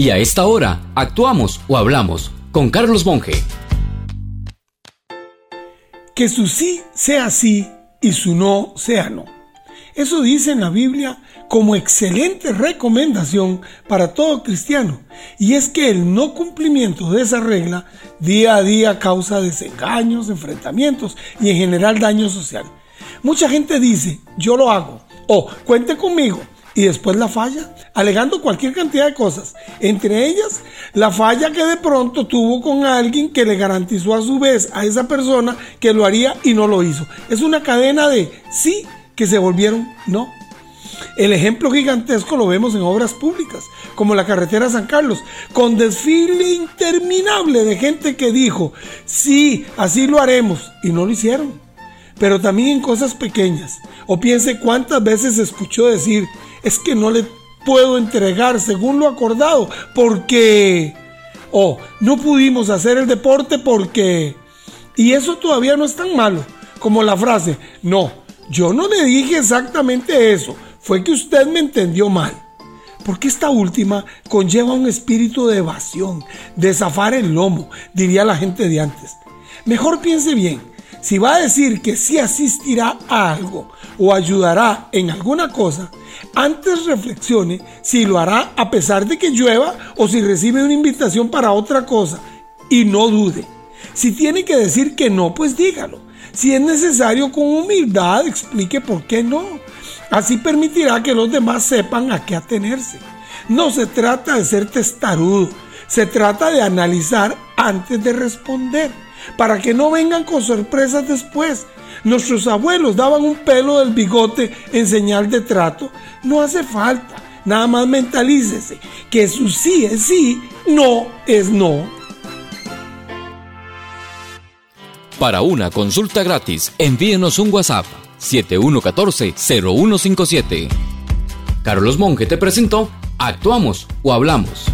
Y a esta hora, actuamos o hablamos con Carlos Monge. Que su sí sea sí y su no sea no. Eso dice en la Biblia como excelente recomendación para todo cristiano. Y es que el no cumplimiento de esa regla día a día causa desengaños, enfrentamientos y en general daño social. Mucha gente dice, yo lo hago, o cuente conmigo, y después la falla, alegando cualquier cantidad de cosas, entre ellas la falla que de pronto tuvo con alguien que le garantizó a su vez a esa persona que lo haría y no lo hizo. Es una cadena de sí que se volvieron no. El ejemplo gigantesco lo vemos en obras públicas, como la carretera San Carlos, con desfile interminable de gente que dijo, sí, así lo haremos, y no lo hicieron. Pero también en cosas pequeñas. O piense cuántas veces escuchó decir, es que no le puedo entregar según lo acordado, porque... O no pudimos hacer el deporte porque... Y eso todavía no es tan malo como la frase, no, yo no le dije exactamente eso, fue que usted me entendió mal. Porque esta última conlleva un espíritu de evasión, de zafar el lomo, diría la gente de antes. Mejor piense bien, si va a decir que sí asistirá a algo o ayudará en alguna cosa, antes reflexione si lo hará a pesar de que llueva o si recibe una invitación para otra cosa y no dude. Si tiene que decir que no, pues dígalo. Si es necesario, con humildad explique por qué no. Así permitirá que los demás sepan a qué atenerse. No se trata de ser testarudo, se trata de analizar antes de responder, para que no vengan con sorpresas después. Nuestros abuelos daban un pelo del bigote en señal de trato. No hace falta, nada más mentalícese que su sí es sí, no es no. Para una consulta gratis, envíenos un WhatsApp 7114-0157. Carlos Monge te presentó Actuamos o Hablamos.